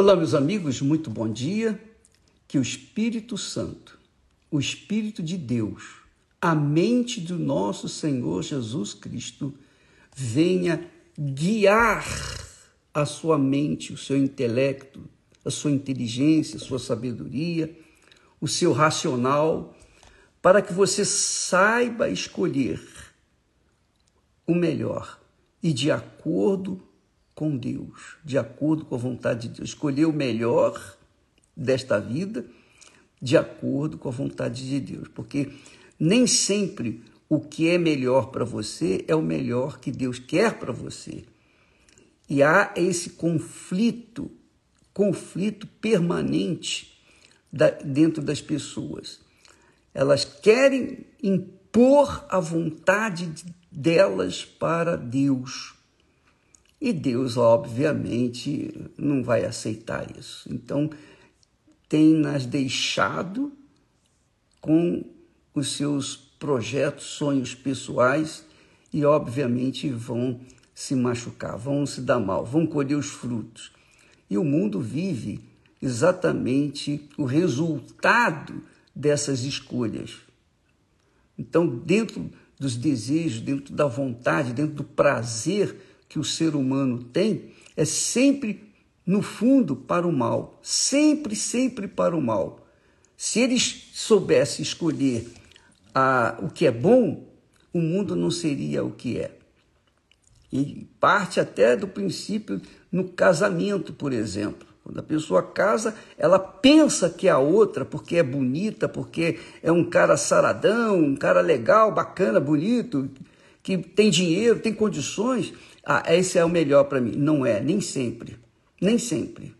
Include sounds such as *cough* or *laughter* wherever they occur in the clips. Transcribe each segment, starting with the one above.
Olá, meus amigos, muito bom dia. Que o Espírito Santo, o Espírito de Deus, a mente do nosso Senhor Jesus Cristo venha guiar a sua mente, o seu intelecto, a sua inteligência, a sua sabedoria, o seu racional, para que você saiba escolher o melhor e de acordo com Deus, de acordo com a vontade de Deus. Escolher o melhor desta vida de acordo com a vontade de Deus, porque nem sempre o que é melhor para você é o melhor que Deus quer para você. E há esse conflito, conflito permanente dentro das pessoas. Elas querem impor a vontade delas para Deus e Deus, obviamente, não vai aceitar isso. Então, tem nas deixado com os seus projetos, sonhos pessoais e, obviamente, vão se machucar, vão se dar mal, vão colher os frutos. E o mundo vive exatamente o resultado dessas escolhas. Então, dentro dos desejos, dentro da vontade, dentro do prazer que o ser humano tem é sempre, no fundo, para o mal. Sempre, sempre para o mal. Se eles soubessem escolher a, o que é bom, o mundo não seria o que é. E parte até do princípio no casamento, por exemplo. Quando a pessoa casa, ela pensa que a outra, porque é bonita, porque é um cara saradão, um cara legal, bacana, bonito, que tem dinheiro, tem condições ah, esse é o melhor para mim. Não é, nem sempre. Nem sempre.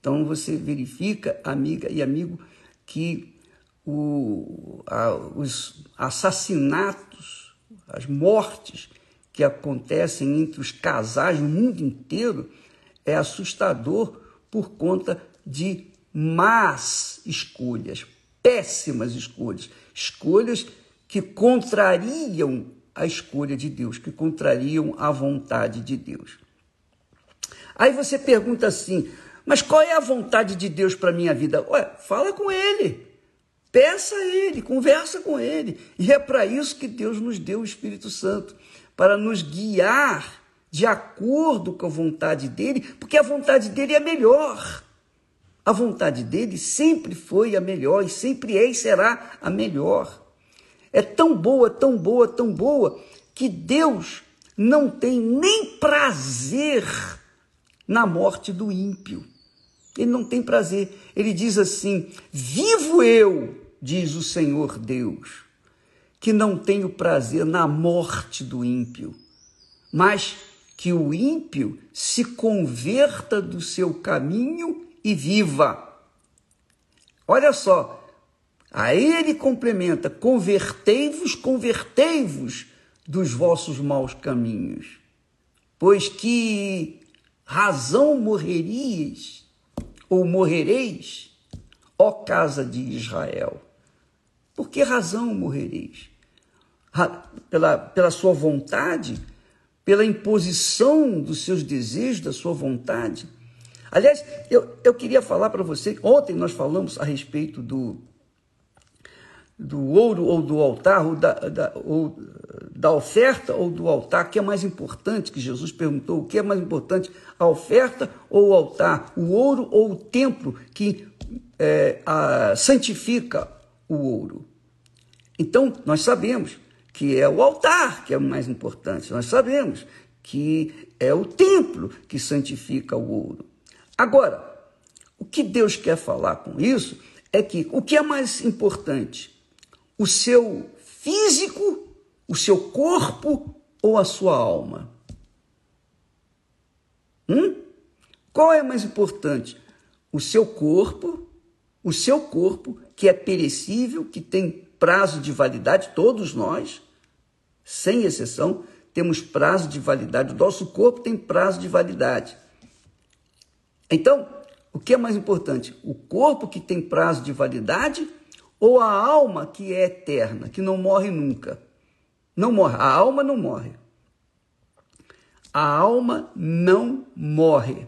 Então você verifica, amiga e amigo, que o, a, os assassinatos, as mortes que acontecem entre os casais no mundo inteiro é assustador por conta de más escolhas, péssimas escolhas, escolhas que contrariam a escolha de Deus, que contrariam a vontade de Deus. Aí você pergunta assim: mas qual é a vontade de Deus para minha vida? Ué, fala com Ele, peça a Ele, conversa com Ele. E é para isso que Deus nos deu o Espírito Santo para nos guiar de acordo com a vontade dele, porque a vontade dele é melhor. A vontade dele sempre foi a melhor e sempre é e será a melhor é tão boa, tão boa, tão boa, que Deus não tem nem prazer na morte do ímpio. Ele não tem prazer. Ele diz assim: Vivo eu, diz o Senhor Deus, que não tenho prazer na morte do ímpio, mas que o ímpio se converta do seu caminho e viva. Olha só, Aí ele complementa: convertei-vos, convertei-vos dos vossos maus caminhos, pois que razão morrerias ou morrereis, ó casa de Israel? Por que razão morrereis? Pela, pela sua vontade? Pela imposição dos seus desejos, da sua vontade? Aliás, eu, eu queria falar para você, ontem nós falamos a respeito do, do ouro ou do altar, ou da, da, ou da oferta ou do altar, que é mais importante? Que Jesus perguntou: o que é mais importante, a oferta ou o altar? O ouro ou o templo que é, a, santifica o ouro? Então, nós sabemos que é o altar que é o mais importante, nós sabemos que é o templo que santifica o ouro. Agora, o que Deus quer falar com isso é que o que é mais importante? O seu físico, o seu corpo ou a sua alma? Hum? Qual é mais importante? O seu corpo, o seu corpo, que é perecível, que tem prazo de validade, todos nós, sem exceção, temos prazo de validade. O nosso corpo tem prazo de validade. Então, o que é mais importante? O corpo que tem prazo de validade ou a alma que é eterna, que não morre nunca. Não morre, a alma não morre. A alma não morre.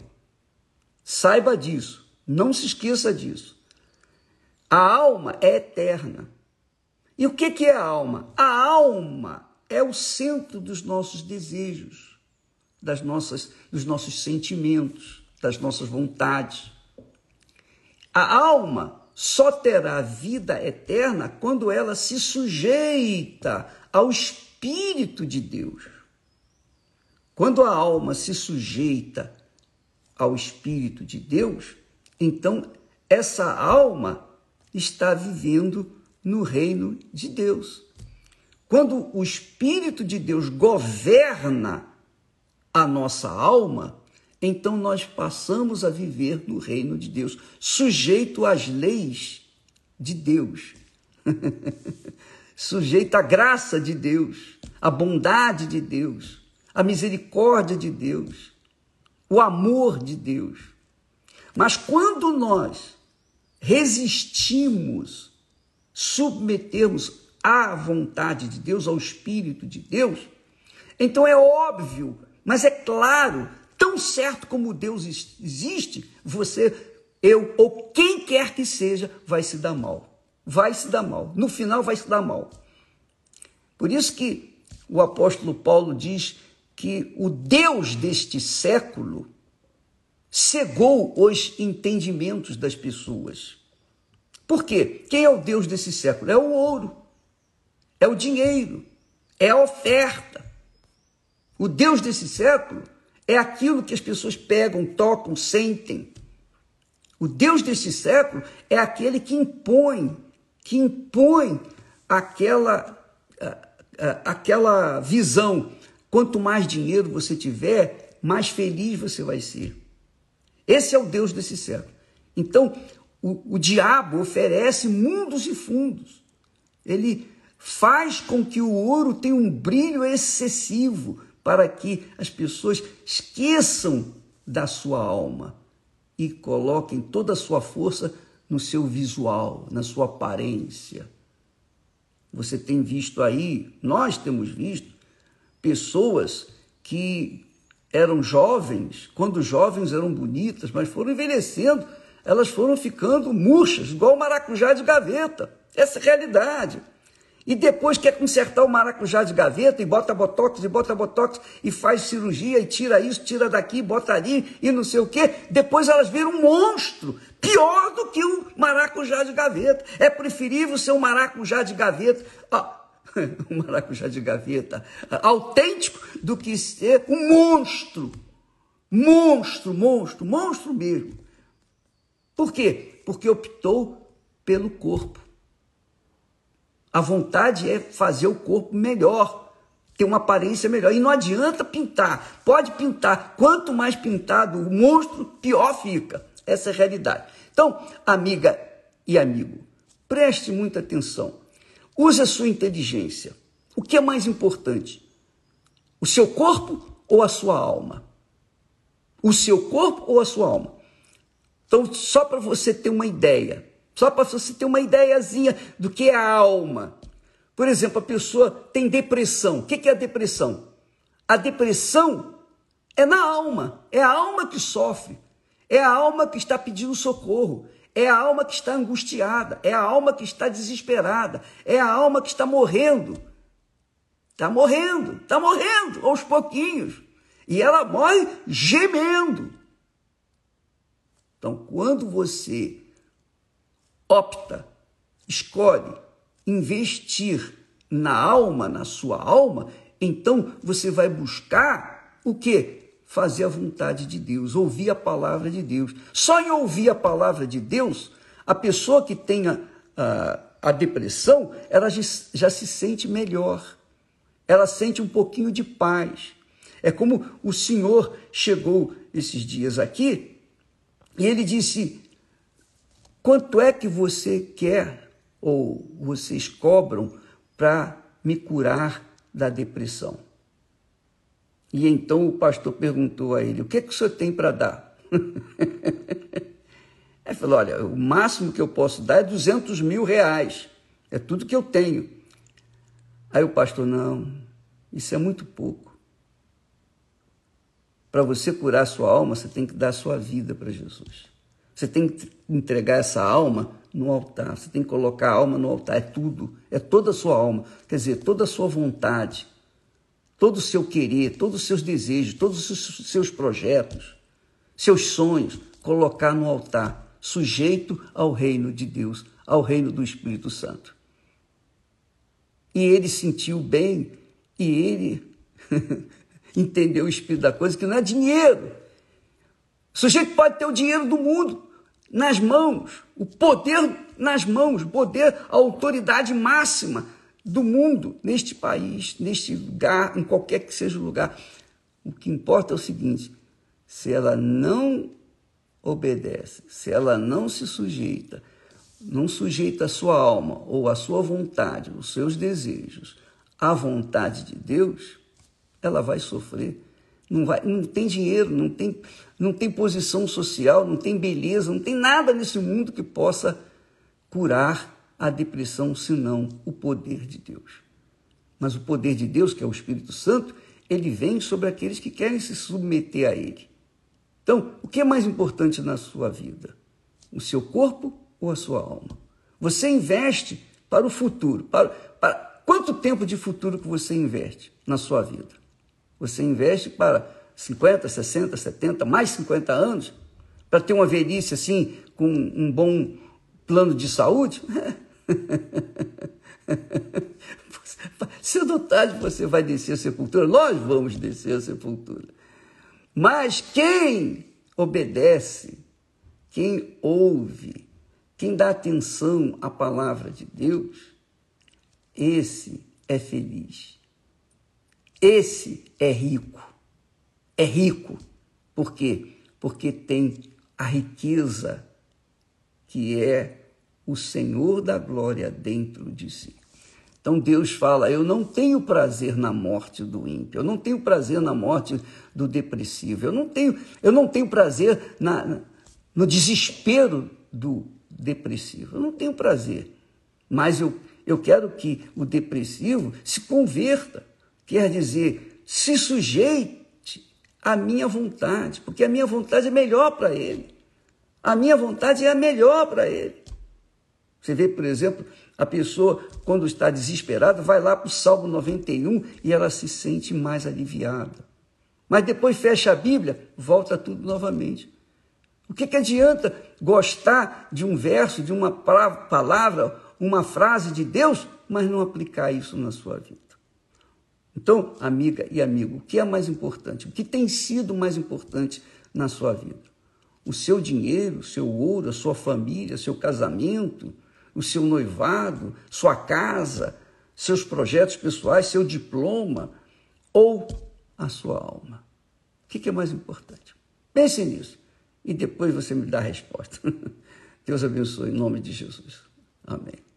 Saiba disso, não se esqueça disso. A alma é eterna. E o que é a alma? A alma é o centro dos nossos desejos, das nossas, dos nossos sentimentos, das nossas vontades. A alma só terá vida eterna quando ela se sujeita ao Espírito de Deus. Quando a alma se sujeita ao Espírito de Deus, então essa alma está vivendo no reino de Deus. Quando o Espírito de Deus governa a nossa alma, então nós passamos a viver no reino de Deus, sujeito às leis de Deus, *laughs* sujeito à graça de Deus, à bondade de Deus, à misericórdia de Deus o amor de Deus. Mas quando nós resistimos, submetemos à vontade de Deus, ao Espírito de Deus, então é óbvio, mas é claro, tão certo como Deus existe, você, eu ou quem quer que seja, vai se dar mal. Vai se dar mal. No final, vai se dar mal. Por isso que o apóstolo Paulo diz que o Deus deste século cegou os entendimentos das pessoas. Por quê? Quem é o Deus desse século? É o ouro, é o dinheiro, é a oferta. O Deus desse século é aquilo que as pessoas pegam, tocam, sentem. O Deus desse século é aquele que impõe, que impõe aquela, aquela visão Quanto mais dinheiro você tiver, mais feliz você vai ser. Esse é o Deus desse século. Então, o, o diabo oferece mundos e fundos. Ele faz com que o ouro tenha um brilho excessivo para que as pessoas esqueçam da sua alma e coloquem toda a sua força no seu visual, na sua aparência. Você tem visto aí, nós temos visto, pessoas que eram jovens, quando jovens eram bonitas, mas foram envelhecendo, elas foram ficando murchas, igual maracujá de gaveta. Essa é a realidade. E depois quer consertar o maracujá de gaveta e bota botox e bota botox e faz cirurgia e tira isso, tira daqui, bota ali e não sei o quê. Depois elas viram um monstro, pior do que o maracujá de gaveta. É preferível ser um maracujá de gaveta. Ah, *laughs* um maracujá de gaveta autêntico do que ser um monstro. Monstro, monstro, monstro mesmo. Por quê? Porque optou pelo corpo. A vontade é fazer o corpo melhor, ter uma aparência melhor. E não adianta pintar. Pode pintar. Quanto mais pintado o monstro, pior fica. Essa é a realidade. Então, amiga e amigo, preste muita atenção. Use a sua inteligência. O que é mais importante? O seu corpo ou a sua alma? O seu corpo ou a sua alma? Então, só para você ter uma ideia, só para você ter uma ideiazinha do que é a alma. Por exemplo, a pessoa tem depressão. O que é a depressão? A depressão é na alma, é a alma que sofre, é a alma que está pedindo socorro, é a alma que está angustiada, é a alma que está desesperada, é a alma que está morrendo. Está morrendo, está morrendo aos pouquinhos. E ela morre gemendo. Então, quando você opta, escolhe investir na alma, na sua alma, então você vai buscar o quê? fazer a vontade de Deus, ouvir a palavra de Deus. Só em ouvir a palavra de Deus, a pessoa que tenha a, a depressão, ela já se sente melhor. Ela sente um pouquinho de paz. É como o Senhor chegou esses dias aqui e ele disse: Quanto é que você quer ou vocês cobram para me curar da depressão? E então o pastor perguntou a ele: O que, é que o senhor tem para dar? *laughs* ele falou: Olha, o máximo que eu posso dar é 200 mil reais. É tudo que eu tenho. Aí o pastor: Não, isso é muito pouco. para você curar sua alma, você tem que dar a sua vida para Jesus. Você tem que entregar essa alma no altar. Você tem que colocar a alma no altar. É tudo. É toda a sua alma. Quer dizer, toda a sua vontade, todo o seu querer, todos os seus desejos, todos os seus projetos, seus sonhos, colocar no altar, sujeito ao reino de Deus, ao reino do Espírito Santo. E ele sentiu bem e ele *laughs* entendeu o espírito da coisa, que não é dinheiro. O sujeito pode ter o dinheiro do mundo nas mãos, o poder nas mãos, o poder, a autoridade máxima do mundo neste país, neste lugar, em qualquer que seja o lugar. O que importa é o seguinte: se ela não obedece, se ela não se sujeita, não sujeita a sua alma ou a sua vontade, os seus desejos à vontade de Deus, ela vai sofrer. Não, vai, não tem dinheiro, não tem, não tem posição social, não tem beleza, não tem nada nesse mundo que possa curar a depressão, senão o poder de Deus. Mas o poder de Deus, que é o Espírito Santo, ele vem sobre aqueles que querem se submeter a ele. Então, o que é mais importante na sua vida? O seu corpo ou a sua alma? Você investe para o futuro. Para, para quanto tempo de futuro que você investe na sua vida? Você investe para 50, 60, 70, mais 50 anos, para ter uma velhice assim, com um bom plano de saúde? *laughs* Cedo ou tarde você vai descer a sepultura, nós vamos descer a sepultura. Mas quem obedece, quem ouve, quem dá atenção à palavra de Deus, esse é feliz. Esse é rico. É rico. Por quê? Porque tem a riqueza que é o Senhor da glória dentro de si. Então Deus fala: Eu não tenho prazer na morte do ímpio, eu não tenho prazer na morte do depressivo, eu não tenho, eu não tenho prazer na, no desespero do depressivo, eu não tenho prazer. Mas eu, eu quero que o depressivo se converta. Quer dizer, se sujeite à minha vontade, porque a minha vontade é melhor para ele. A minha vontade é a melhor para ele. Você vê, por exemplo, a pessoa, quando está desesperada, vai lá para o Salmo 91 e ela se sente mais aliviada. Mas depois fecha a Bíblia, volta tudo novamente. O que, que adianta gostar de um verso, de uma palavra, uma frase de Deus, mas não aplicar isso na sua vida? Então, amiga e amigo, o que é mais importante? O que tem sido mais importante na sua vida? O seu dinheiro, o seu ouro, a sua família, seu casamento, o seu noivado, sua casa, seus projetos pessoais, seu diploma ou a sua alma? O que é mais importante? Pense nisso e depois você me dá a resposta. *laughs* Deus abençoe em nome de Jesus. Amém.